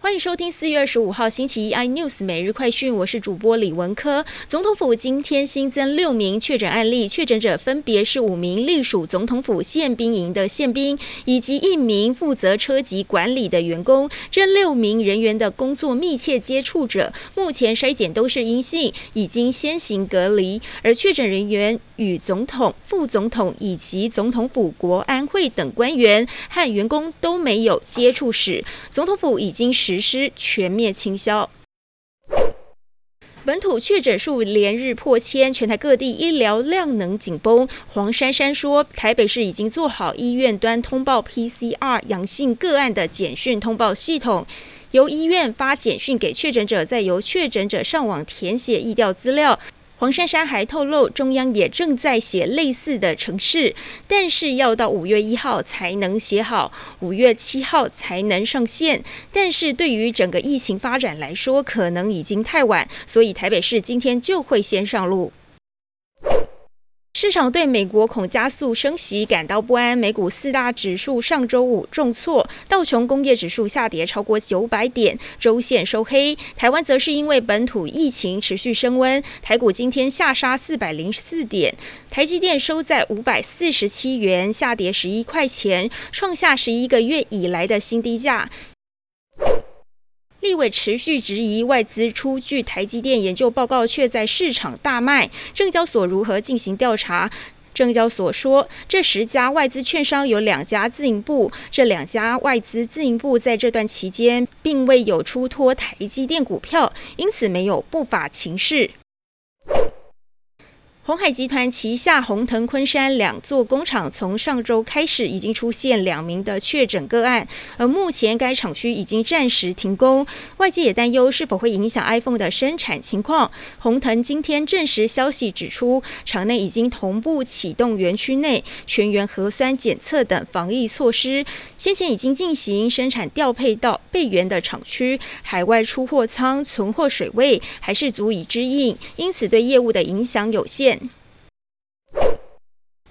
欢迎收听四月二十五号星期一 iNews 每日快讯，我是主播李文科。总统府今天新增六名确诊案例，确诊者分别是五名隶属总统府宪兵营的宪兵，以及一名负责车籍管理的员工。这六名人员的工作密切接触者，目前筛检都是阴性，已经先行隔离。而确诊人员与总统、副总统以及总统府国安会等官员和员工都没有接触史。总统府已经是实施全面清消。本土确诊数连日破千，全台各地医疗量能紧绷。黄珊珊说，台北市已经做好医院端通报 PCR 阳性个案的简讯通报系统，由医院发简讯给确诊者，再由确诊者上网填写疫调资料。黄珊珊还透露，中央也正在写类似的城市，但是要到五月一号才能写好，五月七号才能上线。但是对于整个疫情发展来说，可能已经太晚，所以台北市今天就会先上路。市场对美国恐加速升息感到不安，美股四大指数上周五重挫，道琼工业指数下跌超过九百点，周线收黑。台湾则是因为本土疫情持续升温，台股今天下杀四百零四点，台积电收在五百四十七元，下跌十一块钱，创下十一个月以来的新低价。立委持续质疑外资出具台积电研究报告，却在市场大卖。证交所如何进行调查？证交所说，这十家外资券商有两家自营部，这两家外资自营部在这段期间并未有出脱台积电股票，因此没有不法情势。鸿海集团旗下红藤昆山两座工厂从上周开始已经出现两名的确诊个案，而目前该厂区已经暂时停工。外界也担忧是否会影响 iPhone 的生产情况。红藤今天证实消息，指出厂内已经同步启动园区内全员核酸检测等防疫措施，先前已经进行生产调配到备援的厂区，海外出货仓存货水位还是足以支应，因此对业务的影响有限。